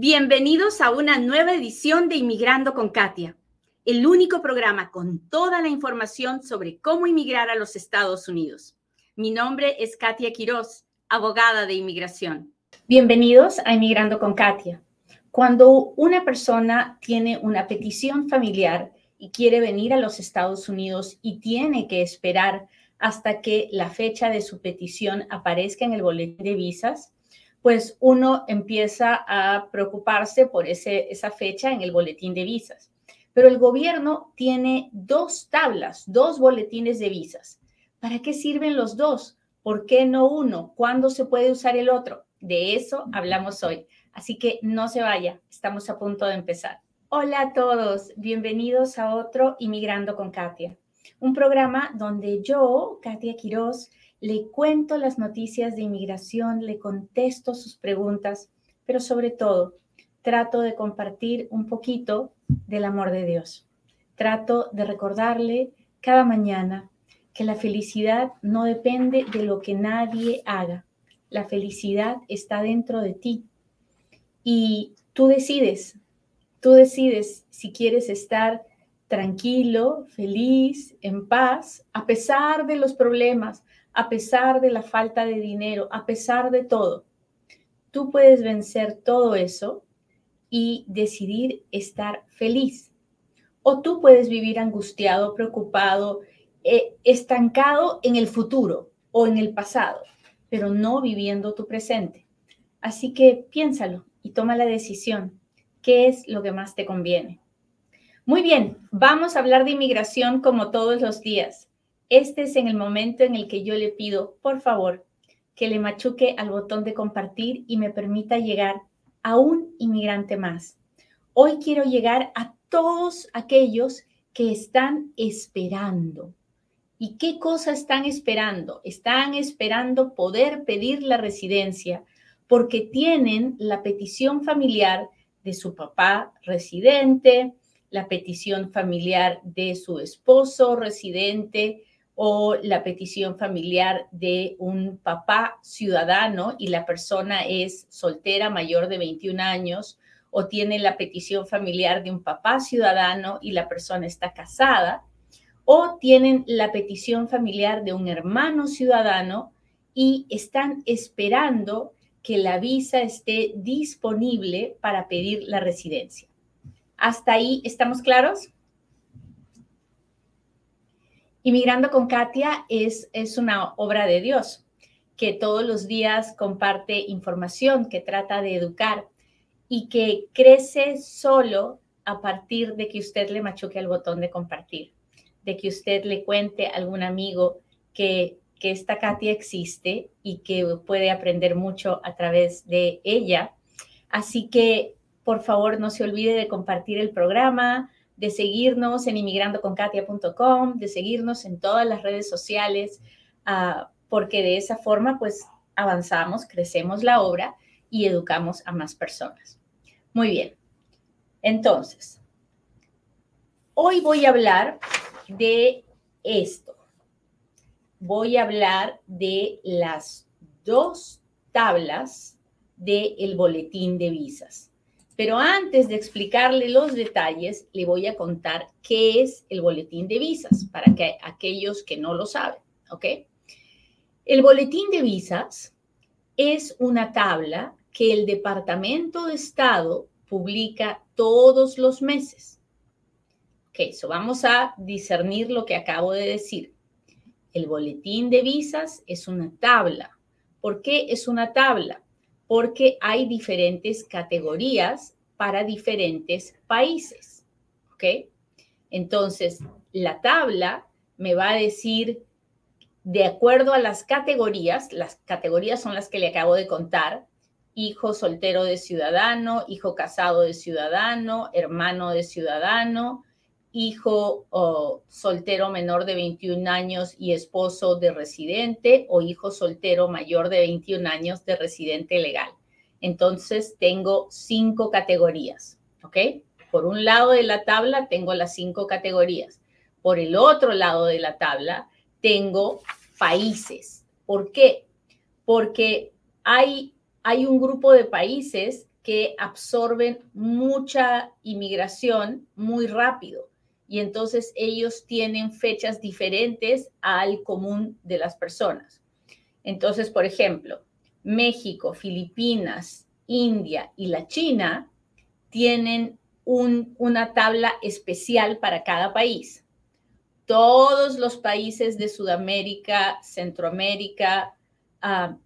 Bienvenidos a una nueva edición de Inmigrando con Katia, el único programa con toda la información sobre cómo inmigrar a los Estados Unidos. Mi nombre es Katia Quiroz, abogada de inmigración. Bienvenidos a Inmigrando con Katia. Cuando una persona tiene una petición familiar y quiere venir a los Estados Unidos y tiene que esperar hasta que la fecha de su petición aparezca en el boletín de visas, pues uno empieza a preocuparse por ese, esa fecha en el boletín de visas. Pero el gobierno tiene dos tablas, dos boletines de visas. ¿Para qué sirven los dos? ¿Por qué no uno? ¿Cuándo se puede usar el otro? De eso hablamos hoy. Así que no se vaya, estamos a punto de empezar. Hola a todos, bienvenidos a otro Inmigrando con Katia, un programa donde yo, Katia Quiroz, le cuento las noticias de inmigración, le contesto sus preguntas, pero sobre todo trato de compartir un poquito del amor de Dios. Trato de recordarle cada mañana que la felicidad no depende de lo que nadie haga. La felicidad está dentro de ti. Y tú decides, tú decides si quieres estar tranquilo, feliz, en paz, a pesar de los problemas, a pesar de la falta de dinero, a pesar de todo. Tú puedes vencer todo eso y decidir estar feliz. O tú puedes vivir angustiado, preocupado, eh, estancado en el futuro o en el pasado, pero no viviendo tu presente. Así que piénsalo y toma la decisión. ¿Qué es lo que más te conviene? Muy bien, vamos a hablar de inmigración como todos los días. Este es en el momento en el que yo le pido, por favor, que le machuque al botón de compartir y me permita llegar a un inmigrante más. Hoy quiero llegar a todos aquellos que están esperando. ¿Y qué cosa están esperando? Están esperando poder pedir la residencia porque tienen la petición familiar de su papá residente, la petición familiar de su esposo residente, o la petición familiar de un papá ciudadano y la persona es soltera mayor de 21 años, o tiene la petición familiar de un papá ciudadano y la persona está casada, o tienen la petición familiar de un hermano ciudadano y están esperando que la visa esté disponible para pedir la residencia. ¿Hasta ahí estamos claros? Inmigrando con Katia es, es una obra de Dios que todos los días comparte información, que trata de educar y que crece solo a partir de que usted le machuque el botón de compartir, de que usted le cuente a algún amigo que, que esta Katia existe y que puede aprender mucho a través de ella. Así que, por favor, no se olvide de compartir el programa, de seguirnos en inmigrandoconkatia.com, de seguirnos en todas las redes sociales, ah, porque de esa forma pues avanzamos, crecemos la obra y educamos a más personas. Muy bien. Entonces, hoy voy a hablar de esto. Voy a hablar de las dos tablas del boletín de visas. Pero antes de explicarle los detalles, le voy a contar qué es el boletín de visas para que aquellos que no lo saben, ¿ok? El boletín de visas es una tabla que el Departamento de Estado publica todos los meses. Ok, eso vamos a discernir lo que acabo de decir. El boletín de visas es una tabla. ¿Por qué es una tabla? Porque hay diferentes categorías para diferentes países. ¿Ok? Entonces, la tabla me va a decir, de acuerdo a las categorías, las categorías son las que le acabo de contar, hijo soltero de ciudadano, hijo casado de ciudadano, hermano de ciudadano, hijo soltero menor de 21 años y esposo de residente o hijo soltero mayor de 21 años de residente legal. Entonces tengo cinco categorías, ¿ok? Por un lado de la tabla tengo las cinco categorías. Por el otro lado de la tabla tengo países. ¿Por qué? Porque hay, hay un grupo de países que absorben mucha inmigración muy rápido y entonces ellos tienen fechas diferentes al común de las personas. Entonces, por ejemplo, México, Filipinas, India y la China tienen una tabla especial para cada país. Todos los países de Sudamérica, Centroamérica ah,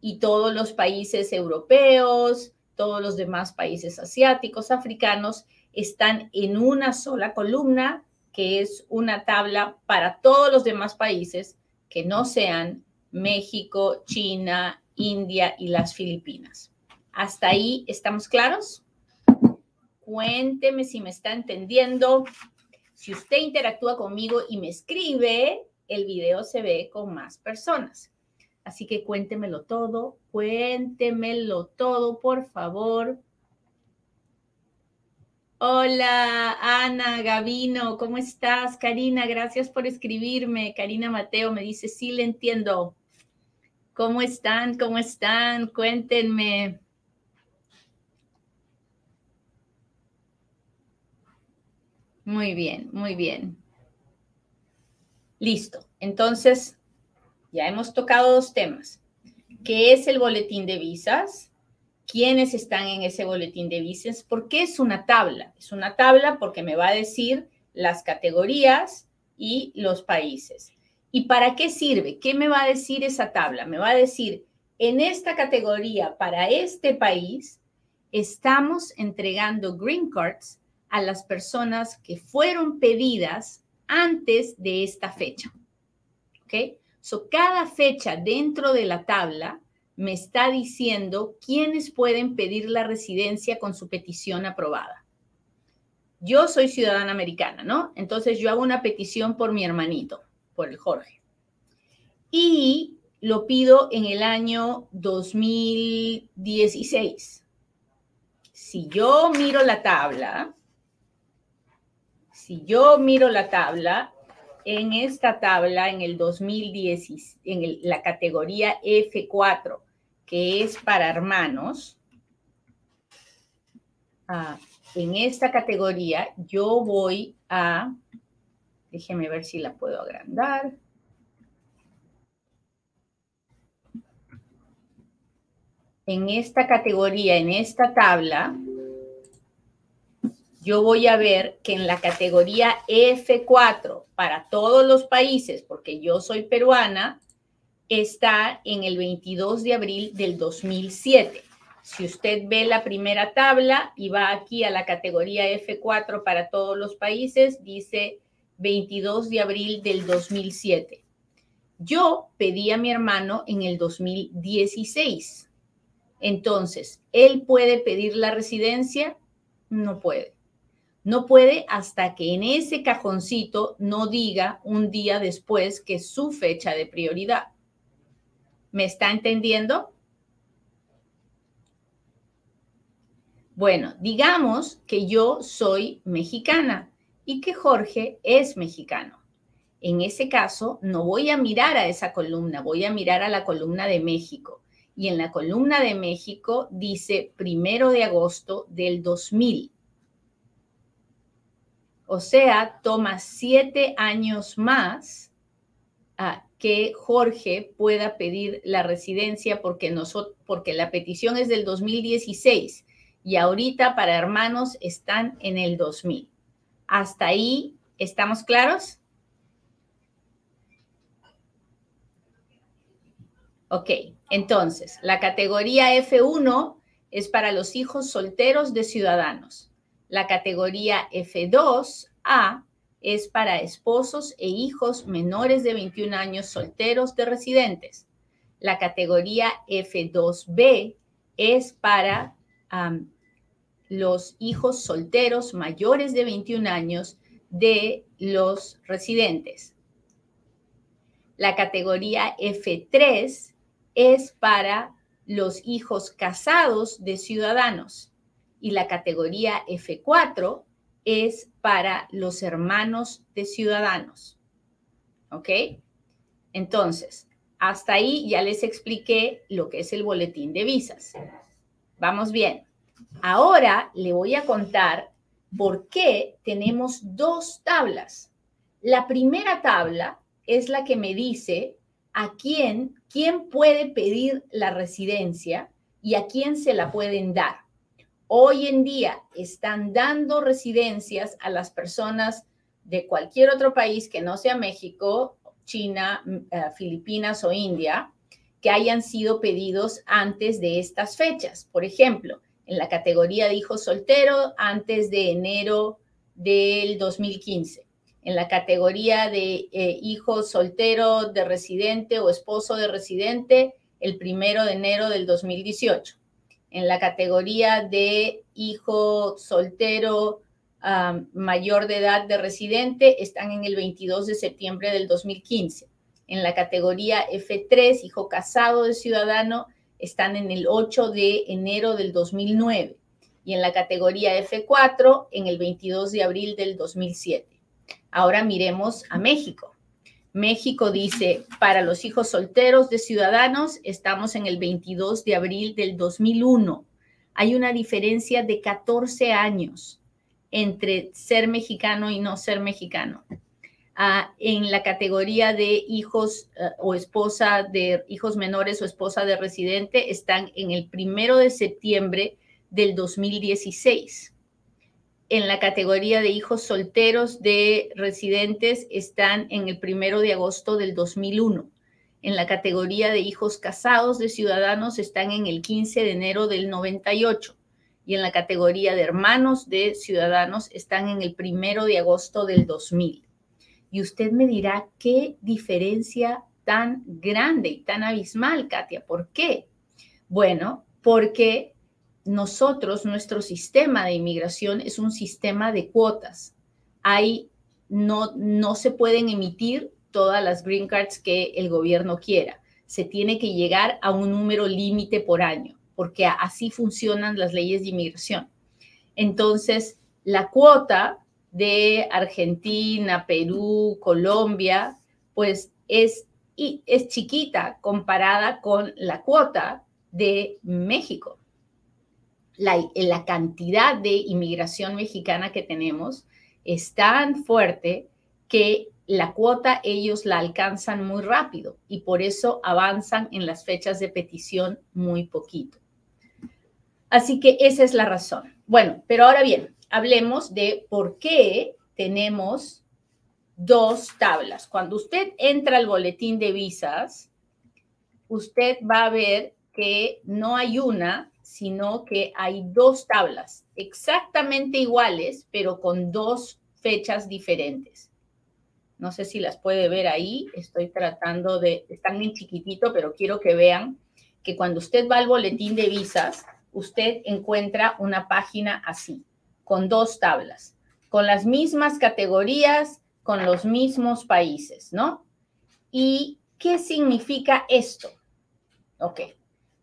y todos los países europeos, todos los demás países asiáticos, africanos, están en una sola columna, que es una tabla para todos los demás países que no sean México, China, India y las Filipinas. ¿Hasta ahí estamos claros? Cuénteme si me está entendiendo. Si usted interactúa conmigo y me escribe, el video se ve con más personas. Así que cuéntemelo todo, cuéntemelo todo, por favor. Hola, Ana, Gavino, ¿cómo estás? Karina, gracias por escribirme. Karina Mateo me dice, sí, le entiendo. ¿Cómo están? ¿Cómo están? Cuéntenme. Muy bien, muy bien. Listo. Entonces, ya hemos tocado dos temas. ¿Qué es el boletín de visas? ¿Quiénes están en ese boletín de visas? ¿Por qué es una tabla? Es una tabla porque me va a decir las categorías y los países. ¿Y para qué sirve? ¿Qué me va a decir esa tabla? Me va a decir, en esta categoría para este país, estamos entregando green cards a las personas que fueron pedidas antes de esta fecha. ¿Ok? So, cada fecha dentro de la tabla me está diciendo quiénes pueden pedir la residencia con su petición aprobada. Yo soy ciudadana americana, ¿no? Entonces yo hago una petición por mi hermanito por el Jorge. Y lo pido en el año 2016. Si yo miro la tabla, si yo miro la tabla, en esta tabla, en el 2010, en la categoría F4, que es para hermanos, ah, en esta categoría yo voy a Déjeme ver si la puedo agrandar. En esta categoría, en esta tabla, yo voy a ver que en la categoría F4 para todos los países, porque yo soy peruana, está en el 22 de abril del 2007. Si usted ve la primera tabla y va aquí a la categoría F4 para todos los países, dice 22 de abril del 2007. Yo pedí a mi hermano en el 2016. Entonces, ¿él puede pedir la residencia? No puede. No puede hasta que en ese cajoncito no diga un día después que es su fecha de prioridad. ¿Me está entendiendo? Bueno, digamos que yo soy mexicana y que Jorge es mexicano. En ese caso, no voy a mirar a esa columna, voy a mirar a la columna de México. Y en la columna de México dice primero de agosto del 2000. O sea, toma siete años más a que Jorge pueda pedir la residencia porque, nosotros, porque la petición es del 2016 y ahorita para hermanos están en el 2000. ¿Hasta ahí estamos claros? Ok, entonces, la categoría F1 es para los hijos solteros de ciudadanos. La categoría F2A es para esposos e hijos menores de 21 años solteros de residentes. La categoría F2B es para los hijos solteros mayores de 21 años de los residentes. La categoría F3 es para los hijos casados de ciudadanos y la categoría F4 es para los hermanos de ciudadanos. ¿Ok? Entonces, hasta ahí ya les expliqué lo que es el boletín de visas. Vamos bien. Ahora le voy a contar por qué tenemos dos tablas. La primera tabla es la que me dice a quién, quién puede pedir la residencia y a quién se la pueden dar. Hoy en día están dando residencias a las personas de cualquier otro país que no sea México, China, mm, eh, Filipinas o India, que hayan sido pedidos antes de estas fechas. Por ejemplo, en la categoría de hijo soltero antes de enero del 2015. En la categoría de eh, hijo soltero de residente o esposo de residente el primero de enero del 2018. En la categoría de hijo soltero mayor de edad de residente están en el 22 de septiembre del 2015. En la categoría F3, hijo casado de ciudadano, están en el 8 de enero del 2009 y en la categoría F4 en el 22 de abril del 2007. Ahora miremos a México. México dice, para los hijos solteros de ciudadanos estamos en el 22 de abril del 2001. Hay una diferencia de 14 años entre ser mexicano y no ser mexicano. Ah, en la categoría de hijos eh, o esposa de hijos menores o esposa de residente están en el primero de septiembre del 2016. En la categoría de hijos solteros de residentes están en el primero de agosto del 2001. En la categoría de hijos casados de ciudadanos están en el 15 de enero del 98 y en la categoría de hermanos de ciudadanos están en el primero de agosto del 2000. Y usted me dirá, ¿qué diferencia tan grande y tan abismal, Katia? ¿Por qué? Bueno, porque nosotros, nuestro sistema de inmigración es un sistema de cuotas. Hay, no, no se pueden emitir todas las green cards que el gobierno quiera. Se tiene que llegar a un número límite por año, porque así funcionan las leyes de inmigración. Entonces, la cuota de Argentina, Perú, Colombia, pues es, es chiquita comparada con la cuota de México. La, cantidad de inmigración mexicana que tenemos es tan fuerte que la cuota ellos la alcanzan muy rápido y por eso avanzan en las fechas de petición muy poquito. Así que esa es la razón. Bueno, pero ahora bien, hablemos de por qué tenemos dos tablas. Cuando usted entra al boletín de visas, usted va a ver que no hay una, sino que hay dos tablas exactamente iguales, pero con dos fechas diferentes. No sé si las puede ver ahí, estoy tratando de, están en chiquitito, pero quiero que vean que cuando usted va al boletín de visas, usted encuentra una página así con dos tablas, con las mismas categorías, con los mismos países, ¿no? ¿Y qué significa esto? Ok,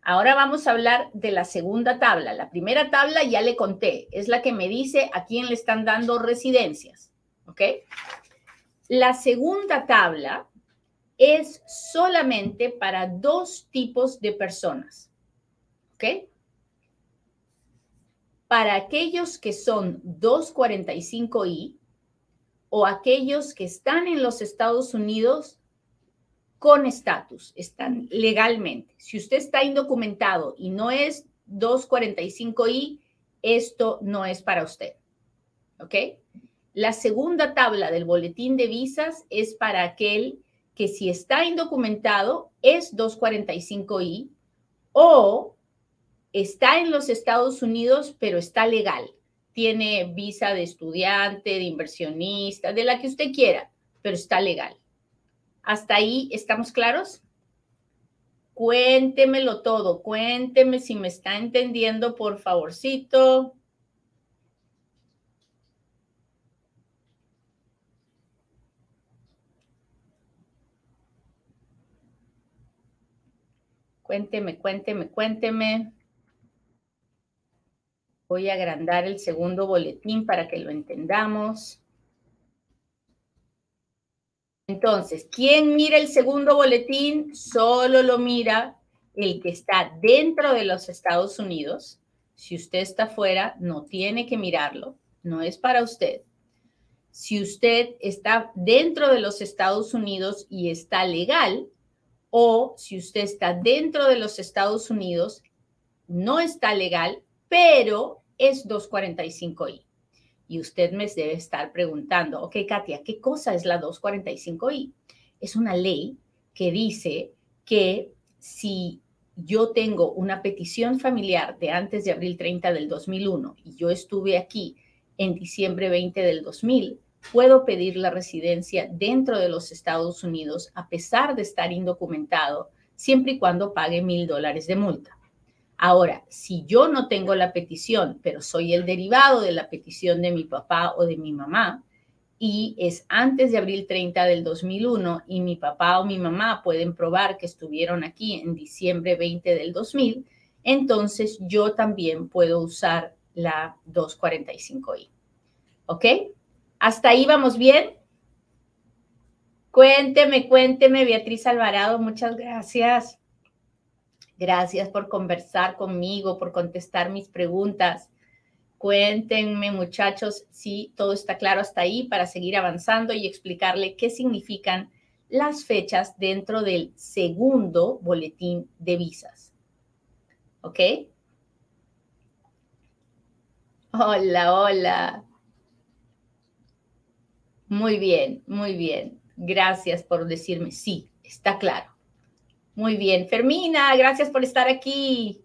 ahora vamos a hablar de la segunda tabla. La primera tabla ya le conté, es la que me dice a quién le están dando residencias, ¿ok? La segunda tabla es solamente para dos tipos de personas, ¿ok? para aquellos que son 245I o aquellos que están en los Estados Unidos con estatus, están legalmente. Si usted está indocumentado y no es 245I, esto no es para usted. ¿Ok? La segunda tabla del boletín de visas es para aquel que si está indocumentado es 245I o está en los Estados Unidos, pero está legal. Tiene visa de estudiante, de inversionista, de la que usted quiera, pero está legal. ¿Hasta ahí estamos claros? Cuéntemelo todo, cuénteme si me está entendiendo, por favorcito. Cuénteme, cuénteme, cuénteme. Voy a agrandar el segundo boletín para que lo entendamos. Entonces, ¿quién mira el segundo boletín? Solo lo mira el que está dentro de los Estados Unidos, Si usted está fuera, no tiene que mirarlo, no es para usted. Si usted está dentro de los Estados Unidos y está legal, o si usted está dentro de los Estados Unidos, no está legal, pero es 245i. Y usted me debe estar preguntando, ok, Katia, ¿qué cosa es la 245i? Es una ley que dice que si yo tengo una petición familiar de antes de abril 30 del 2001 y yo estuve aquí en diciembre 20 del 2000, puedo pedir la residencia dentro de los Estados Unidos a pesar de estar indocumentado, siempre y cuando pague mil dólares de multa. Ahora, si yo no tengo la petición, pero soy el derivado de la petición de mi papá o de mi mamá, y es antes de abril 30 del 2001 y mi papá o mi mamá pueden probar que estuvieron aquí en diciembre 20 del 2000, entonces yo también puedo usar la 245i. ¿Ok? ¿Hasta ahí vamos bien? Cuénteme, cuénteme, Beatriz Alvarado, muchas gracias. Gracias por conversar conmigo, por contestar mis preguntas. Cuéntenme, muchachos, si todo está claro hasta ahí para seguir avanzando y explicarle qué significan las fechas dentro del segundo boletín de visas. ¿Ok? Hola, hola. Muy bien, muy bien. Gracias por decirme, sí, está claro. Muy bien. Fermina, gracias por estar aquí.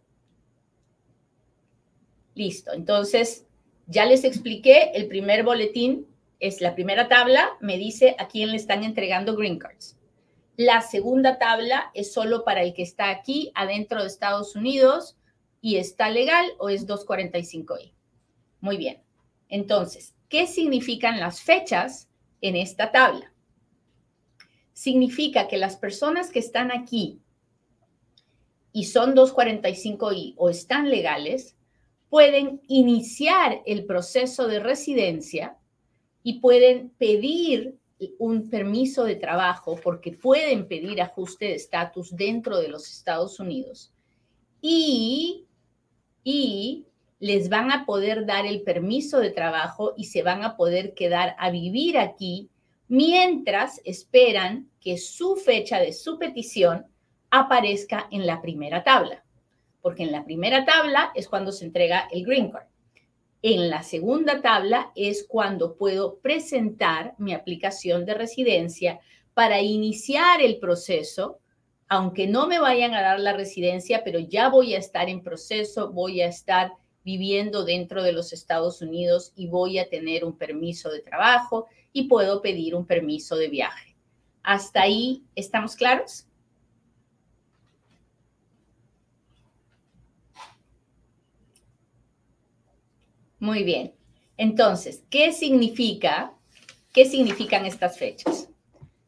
Listo. Entonces, ya les expliqué, el primer boletín es la primera tabla, me dice a quién le están entregando green cards. La segunda tabla es solo para el que está aquí adentro de Estados Unidos y está legal o es 245i. Muy bien. Entonces, ¿qué significan las fechas en esta tabla. Significa que las personas que están aquí y son 245i o están legales, pueden iniciar el proceso de residencia y pueden pedir un permiso de trabajo porque pueden pedir ajuste de estatus dentro de los Estados Unidos y, y les van a poder dar el permiso de trabajo y se van a poder quedar a vivir aquí mientras esperan que su fecha de su petición aparezca en la primera tabla, porque en la primera tabla es cuando se entrega el green card. En la segunda tabla es cuando puedo presentar mi aplicación de residencia para iniciar el proceso, aunque no me vayan a dar la residencia, pero ya voy a estar en proceso, voy a estar viviendo dentro de los Estados Unidos y voy a tener un permiso de trabajo y puedo pedir un permiso de viaje. ¿Hasta ahí estamos claros? Muy bien. Entonces, ¿qué significa? ¿Qué significan estas fechas?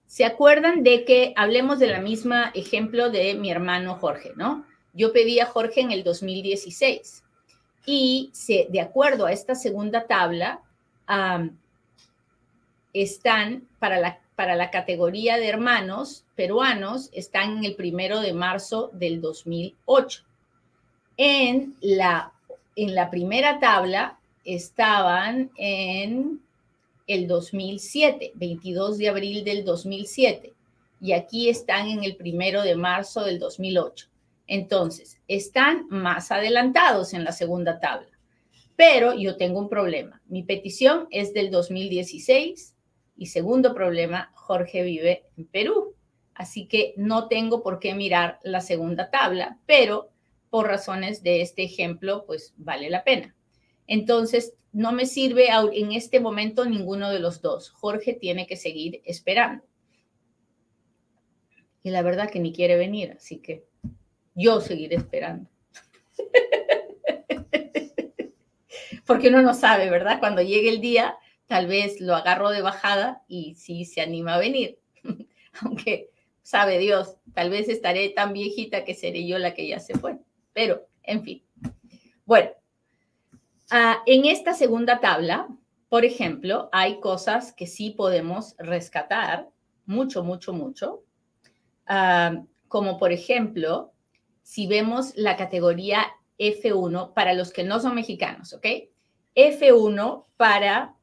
¿Se acuerdan de que hablemos de la misma ejemplo de mi hermano Jorge, no? Yo pedí a Jorge en el 2016 y se, de acuerdo a esta segunda tabla, están para la, para la categoría de hermanos peruanos, están en el primero de marzo del 2008. En la, en la primera tabla estaban en el 2007, 22 de abril del 2007, y aquí están en el primero de marzo del 2008. Entonces, están más adelantados en la segunda tabla. Pero yo tengo un problema. Mi petición es del 2016 y segundo problema, Jorge vive en Perú. Así que no tengo por qué mirar la segunda tabla, pero por razones de este ejemplo, pues vale la pena. Entonces, no me sirve en este momento ninguno de los dos. Jorge tiene que seguir esperando. Y la verdad que ni quiere venir, así que yo seguiré esperando. Porque uno no sabe, ¿verdad? Cuando llegue el día, tal vez lo agarro de bajada y sí se anima a venir. Aunque sabe Dios, tal vez estaré tan viejita que seré yo la que ya se fue. Pero, en fin. Bueno, ah, en esta segunda tabla, por ejemplo, hay cosas que sí podemos rescatar, mucho, mucho, mucho. Ah, como por ejemplo, si vemos la categoría F1 para los que no son mexicanos, ¿ok? F1 para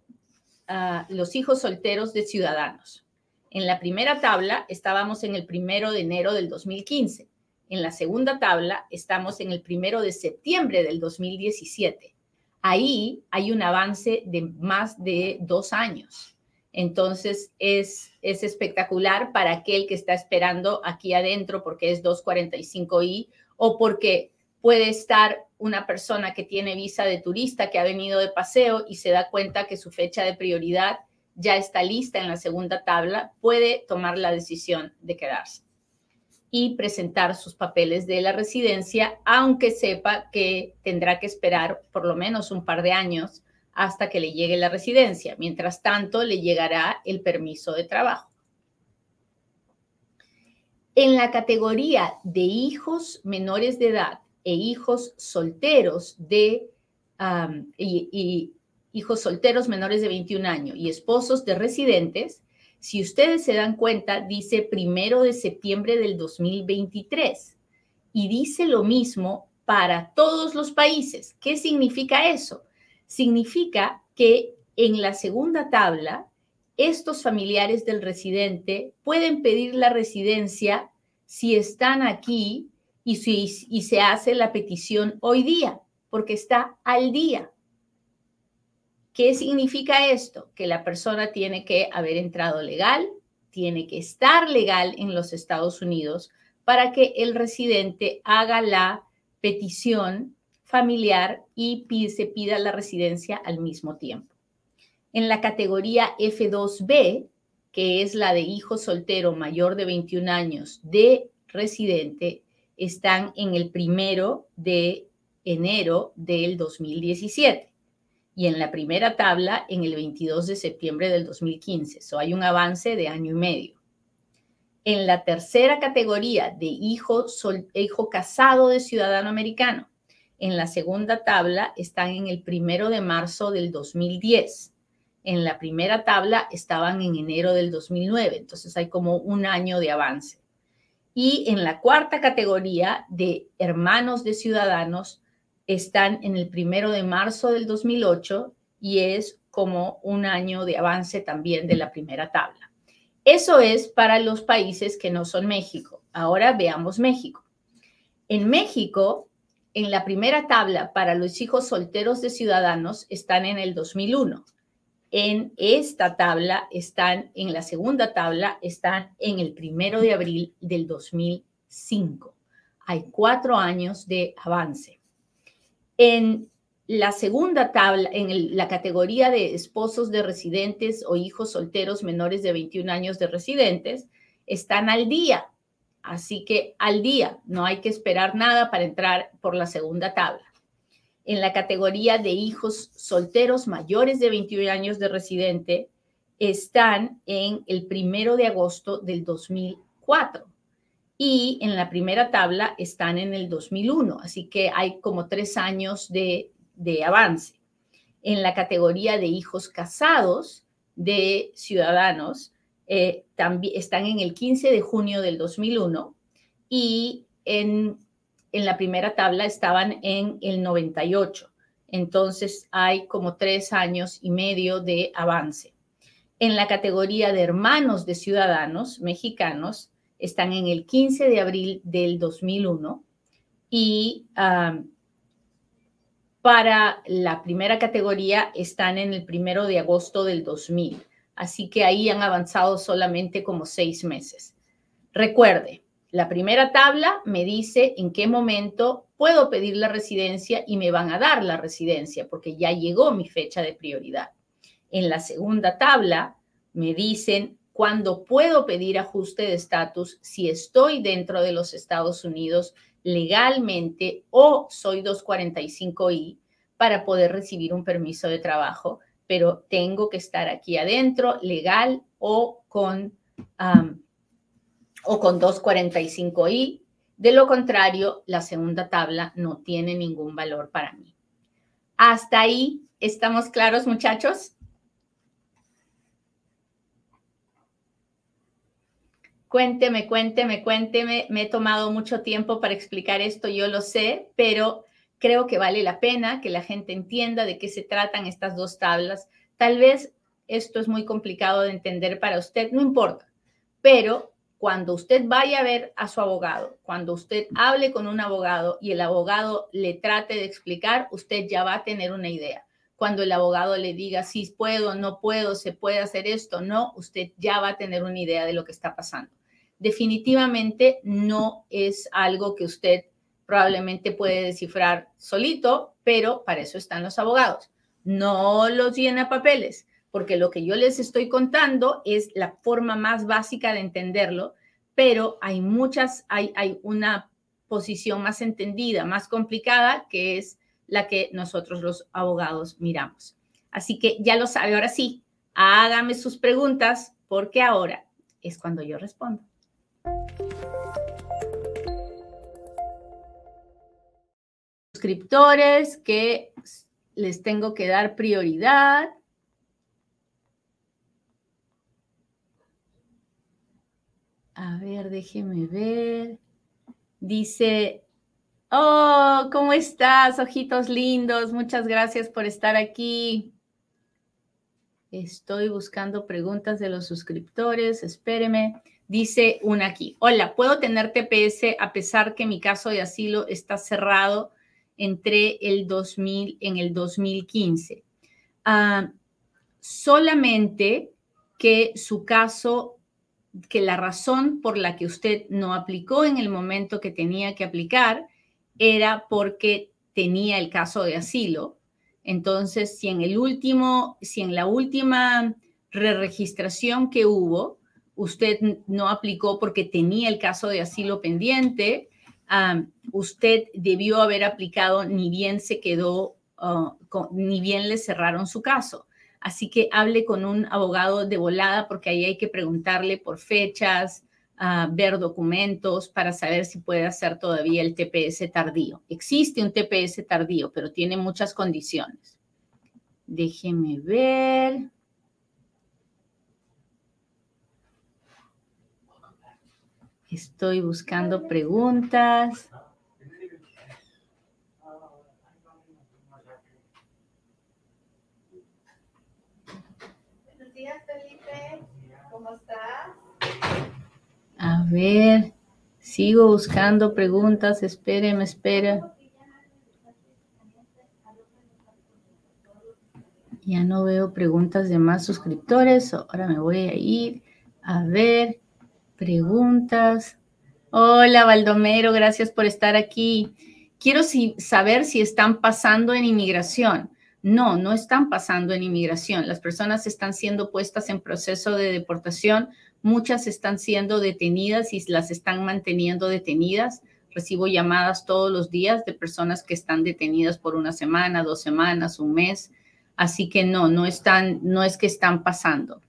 ah, los hijos solteros de ciudadanos. En la primera tabla estábamos en el primero de enero del 2015. En la segunda tabla estamos en el primero de septiembre del 2017. Ahí hay un avance de más de dos años. Entonces es, es espectacular para aquel que está esperando aquí adentro porque es 245i o porque puede estar una persona que tiene visa de turista que ha venido de paseo y se da cuenta que su fecha de prioridad ya está lista en la segunda tabla, puede tomar la decisión de quedarse y presentar sus papeles de la residencia, aunque sepa que tendrá que esperar por lo menos un par de años hasta que le llegue la residencia. Mientras tanto, le llegará el permiso de trabajo. En la categoría de hijos menores de edad e hijos solteros de y, hijos solteros menores de 21 años y esposos de residentes, si ustedes se dan cuenta, dice primero de septiembre del 2023 y dice lo mismo para todos los países. ¿Qué significa eso? Significa que en la segunda tabla, estos familiares del residente pueden pedir la residencia si están aquí y, si, y se hace la petición hoy día, porque está al día. ¿Qué significa esto? Que la persona tiene que haber entrado legal, tiene que estar legal en los Estados Unidos para que el residente haga la petición familiar y se pida la residencia al mismo tiempo. En la categoría F2B, que es la de hijo soltero mayor de 21 años de residente, están en el primero de enero del 2017 y en la primera tabla en el 22 de septiembre del 2015. So hay un avance de año y medio. En la tercera categoría de hijo, hijo casado de ciudadano americano, en la segunda tabla están en el primero de marzo del 2010. En la primera tabla estaban en enero del 2009. Entonces hay como un año de avance. Y en la cuarta categoría de hermanos de ciudadanos están en el primero de marzo del 2008 y es como un año de avance también de la primera tabla. Eso es para los países que no son México. Ahora veamos México. En México, en la primera tabla para los hijos solteros de ciudadanos están en el 2001. En esta tabla están, en la segunda tabla, están en el primero de abril del 2005. Hay cuatro años de avance. En la segunda tabla, en la categoría de esposos de residentes o hijos solteros menores de 21 años de residentes, están al día. Así que al día, no hay que esperar nada para entrar por la segunda tabla. En la categoría de hijos solteros mayores de 21 años de residente, están en el primero de agosto del 2004 y en la primera tabla están en el 2001, así que hay como tres años de, avance. En la categoría de hijos casados de ciudadanos, eh, también están en el 15 de junio del 2001 y en, en la primera tabla estaban en el 98. Entonces hay como tres años y medio de avance. En la categoría de hermanos de ciudadanos mexicanos, están en el 15 de abril del 2001 y para la primera categoría están en el primero de agosto del 2000. Así que ahí han avanzado solamente como seis meses. Recuerde, la primera tabla me dice en qué momento puedo pedir la residencia y me van a dar la residencia porque ya llegó mi fecha de prioridad. En la segunda tabla me dicen cuando puedo pedir ajuste de estatus si estoy dentro de los Estados Unidos legalmente o soy 245I para poder recibir un permiso de trabajo, pero tengo que estar aquí adentro legal o con, o con 245I. De lo contrario, la segunda tabla no tiene ningún valor para mí. Hasta ahí, ¿estamos claros, muchachos? Cuénteme, cuénteme, cuénteme. Me he tomado mucho tiempo para explicar esto, yo lo sé, pero creo que vale la pena que la gente entienda de qué se tratan estas dos tablas. Tal vez esto es muy complicado de entender para usted, no importa, pero cuando usted vaya a ver a su abogado, cuando usted hable con un abogado y el abogado le trate de explicar, usted ya va a tener una idea. Cuando el abogado le diga si puedo, no puedo, se puede hacer esto, no, usted ya va a tener una idea de lo que está pasando. Definitivamente no es algo que usted probablemente puede descifrar solito, pero para eso están los abogados. No los llena papeles, porque lo que yo les estoy contando es la forma más básica de entenderlo, pero hay muchas, hay, hay una posición más entendida, más complicada, que es la que nosotros los abogados miramos. Así que ya lo sabe, ahora sí, hágame sus preguntas, porque ahora es cuando yo respondo. Suscriptores que les tengo que dar prioridad. A ver, déjeme ver. Dice, oh, ¿cómo estás, ojitos lindos? Muchas gracias por estar aquí. Estoy buscando preguntas de los suscriptores. Espéreme. Dice una aquí. Hola, ¿puedo tener TPS a pesar que mi caso de asilo está cerrado entre el 2000 en el 2015? Ah, solamente que su caso que la razón por la que usted no aplicó en el momento que tenía que aplicar era porque tenía el caso de asilo. Entonces, si en el último, si en la última re-registración que hubo, usted no aplicó porque tenía el caso de asilo pendiente, usted debió haber aplicado ni bien se quedó, ah, ni bien le cerraron su caso. Así que hable con un abogado de volada porque ahí hay que preguntarle por fechas, ah, ver documentos para saber si puede hacer todavía el TPS tardío. Existe un TPS tardío, pero tiene muchas condiciones. Déjeme ver. Estoy buscando preguntas. ¿Cómo estás? A ver, sigo buscando preguntas. Espéreme, espera. Ya no veo preguntas de más suscriptores. Ahora me voy a ir a ver preguntas. Hola, Baldomero, gracias por estar aquí. Quiero saber si están pasando en inmigración. No, no están pasando en inmigración. Las personas están siendo puestas en proceso de deportación. Muchas están siendo detenidas y las están manteniendo detenidas. Recibo llamadas todos los días de personas que están detenidas por una semana, dos semanas, un mes. Así que no, no están, no es que están pasando.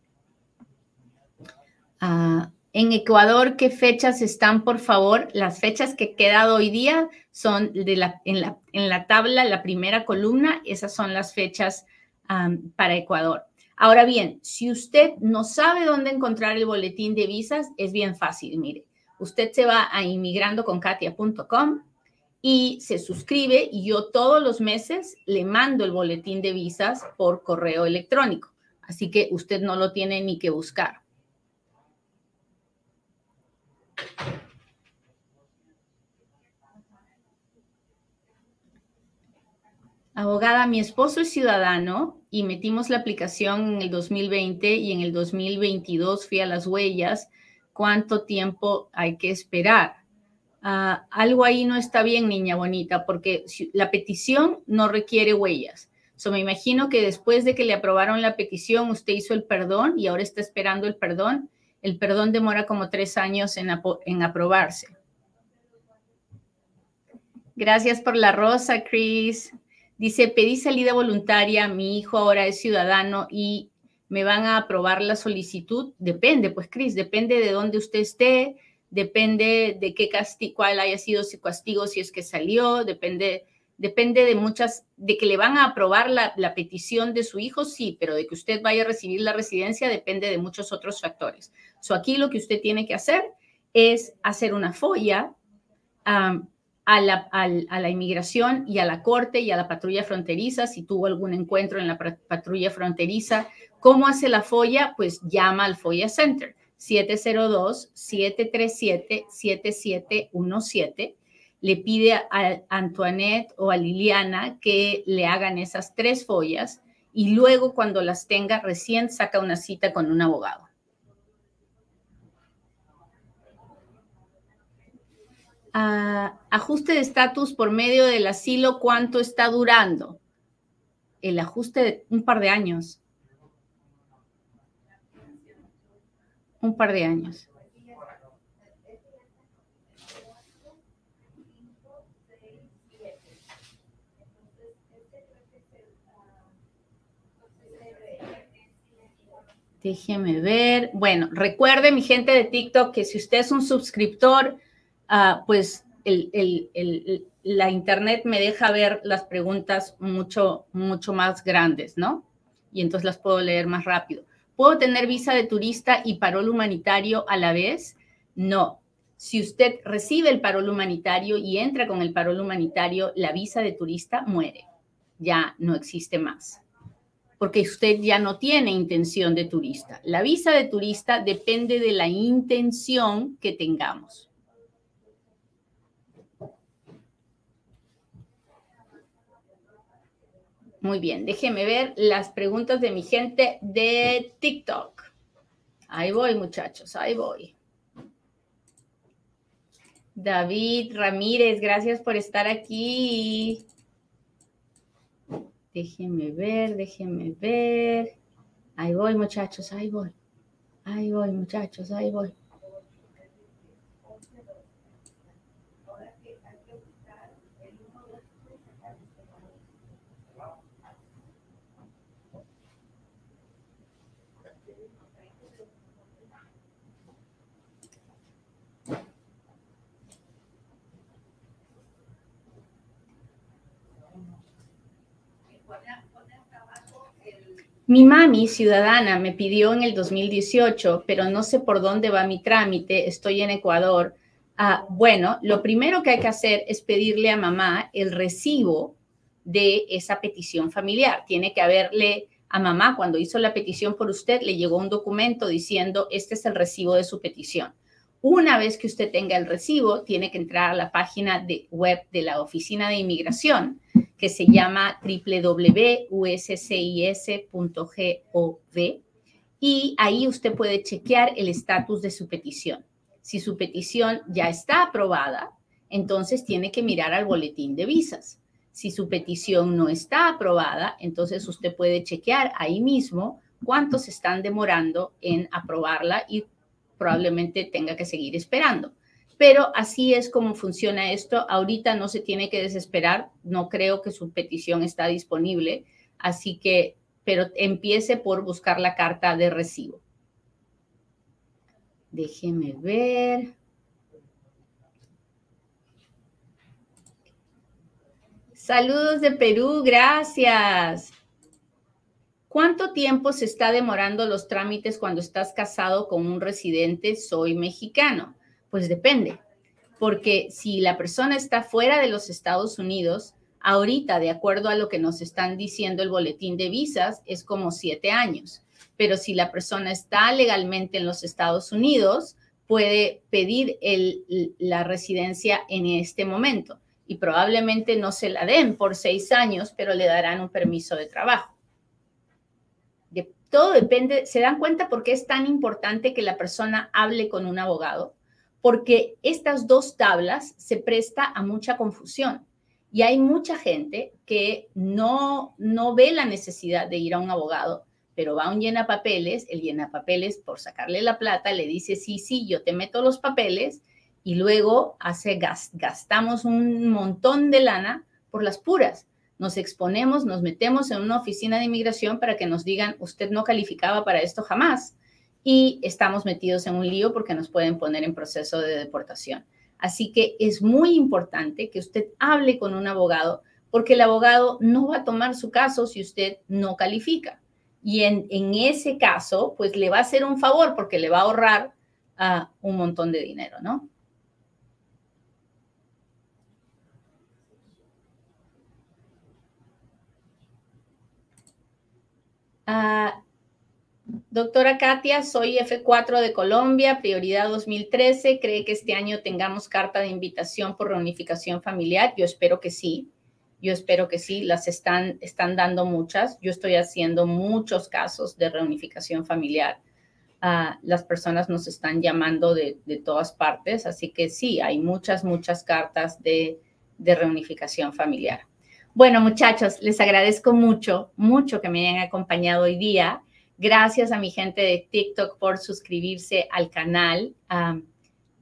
Ah, en Ecuador, ¿qué fechas están, por favor? Las fechas que he quedado hoy día son de la, en, la, en la tabla, la primera columna, esas son las fechas para Ecuador. Ahora bien, si usted no sabe dónde encontrar el boletín de visas, es bien fácil, mire. Usted se va a inmigrandoconkatia.com y se suscribe y yo todos los meses le mando el boletín de visas por correo electrónico. Así que usted no lo tiene ni que buscar. Abogada, mi esposo es ciudadano y metimos la aplicación en el 2020 y en el 2022 fui a las huellas. ¿Cuánto tiempo hay que esperar? Ah, algo ahí no está bien, niña bonita, porque la petición no requiere huellas. So, me imagino que después de que le aprobaron la petición, usted hizo el perdón y ahora está esperando el perdón. El perdón demora como tres años en, aprobarse. Gracias por la rosa, Chris. Dice, pedí salida voluntaria, mi hijo ahora es ciudadano y me van a aprobar la solicitud. Depende, pues, Cris, depende de dónde usted esté, depende de qué castigo, cuál haya sido su castigo, si es que salió, depende, depende de muchas, de que le van a aprobar la, petición de su hijo, sí, pero de que usted vaya a recibir la residencia depende de muchos otros factores. So, aquí lo que usted tiene que hacer es hacer una folla a la, a la, inmigración y a la corte y a la patrulla fronteriza, si tuvo algún encuentro en la patrulla fronteriza. ¿Cómo hace la FOIA? Pues llama al FOIA Center, 702-737-7717. Le pide a Antoinette o a Liliana que le hagan esas tres follas y luego cuando las tenga recién saca una cita con un abogado. ajuste de estatus por medio del asilo, ¿cuánto está durando? El ajuste de un par de años. Un par de años. Déjeme ver. Bueno, recuerde mi gente de TikTok que si usted es un suscriptor, Ah, pues la internet me deja ver las preguntas mucho, mucho más grandes, ¿no? Y entonces las puedo leer más rápido. ¿Puedo tener visa de turista y parol humanitario a la vez? No. Si usted recibe el parol humanitario y entra con el parol humanitario, la visa de turista muere. Ya no existe más. Porque usted ya no tiene intención de turista. La visa de turista depende de la intención que tengamos. Muy bien, déjeme ver las preguntas de mi gente de TikTok. Ahí voy, muchachos, ahí voy. David Ramírez, gracias por estar aquí. Déjenme ver, déjenme ver. Ahí voy, muchachos, ahí voy. Ahí voy, muchachos, ahí voy. Mi mami, ciudadana, me pidió en el 2018, pero no sé por dónde va mi trámite, estoy en Ecuador. Ah, bueno, lo primero que hay que hacer es pedirle a mamá el recibo de esa petición familiar. Tiene que haberle a mamá, cuando hizo la petición por usted, le llegó un documento diciendo, este es el recibo de su petición. Una vez que usted tenga el recibo, tiene que entrar a la página de web de la Oficina de Inmigración que se llama www.uscis.gov y ahí usted puede chequear el estatus de su petición. Si su petición ya está aprobada, entonces tiene que mirar al boletín de visas. Si su petición no está aprobada, entonces usted puede chequear ahí mismo cuántos están demorando en aprobarla y probablemente tenga que seguir esperando. Pero así es como funciona esto. Ahorita no se tiene que desesperar. No creo que su petición está disponible. Así que, pero empiece por buscar la carta de recibo. Déjeme ver. Saludos de Perú, gracias. ¿Cuánto tiempo se está demorando los trámites cuando estás casado con un residente? Soy mexicano. Pues depende, porque si la persona está fuera de los Estados Unidos, ahorita, de acuerdo a lo que nos están diciendo el boletín de visas, es como siete años. Pero si la persona está legalmente en los Estados Unidos, puede pedir la residencia en este momento y probablemente no se la den por seis años, pero le darán un permiso de trabajo. Todo depende, ¿se dan cuenta por qué es tan importante que la persona hable con un abogado? Porque estas dos tablas se presta a mucha confusión y hay mucha gente que no, no ve la necesidad de ir a un abogado, pero va a un papeles, el papeles por sacarle la plata le dice, sí, sí, yo te meto los papeles y luego hace gastamos un montón de lana por las puras. Nos exponemos, nos metemos en una oficina de inmigración para que nos digan, usted no calificaba para esto jamás y estamos metidos en un lío porque nos pueden poner en proceso de deportación. Así que es muy importante que usted hable con un abogado porque el abogado no va a tomar su caso si usted no califica. Y en, ese caso, pues le va a hacer un favor porque le va a ahorrar ah, un montón de dinero, ¿no? Ah, doctora Katia, soy F4 de Colombia, prioridad 2013. ¿Cree que este año tengamos carta de invitación por reunificación familiar? Yo espero que sí. Yo espero que sí, las están, están dando muchas. Yo estoy haciendo muchos casos de reunificación familiar. Ah, las personas nos están llamando de, de, todas partes, así que sí, hay muchas, muchas cartas de, de reunificación familiar. Bueno, muchachos, les agradezco mucho, mucho que me hayan acompañado hoy día. Gracias a mi gente de TikTok por suscribirse al canal.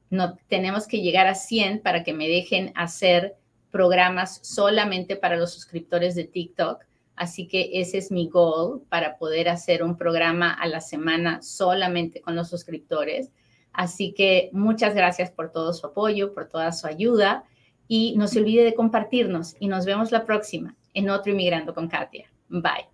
no, tenemos que llegar a 100 para que me dejen hacer programas solamente para los suscriptores de TikTok. Así que ese es mi goal para poder hacer un programa a la semana solamente con los suscriptores. Así que muchas gracias por todo su apoyo, por toda su ayuda y no se olvide de compartirnos y nos vemos la próxima en otro Inmigrando con Katia. Bye.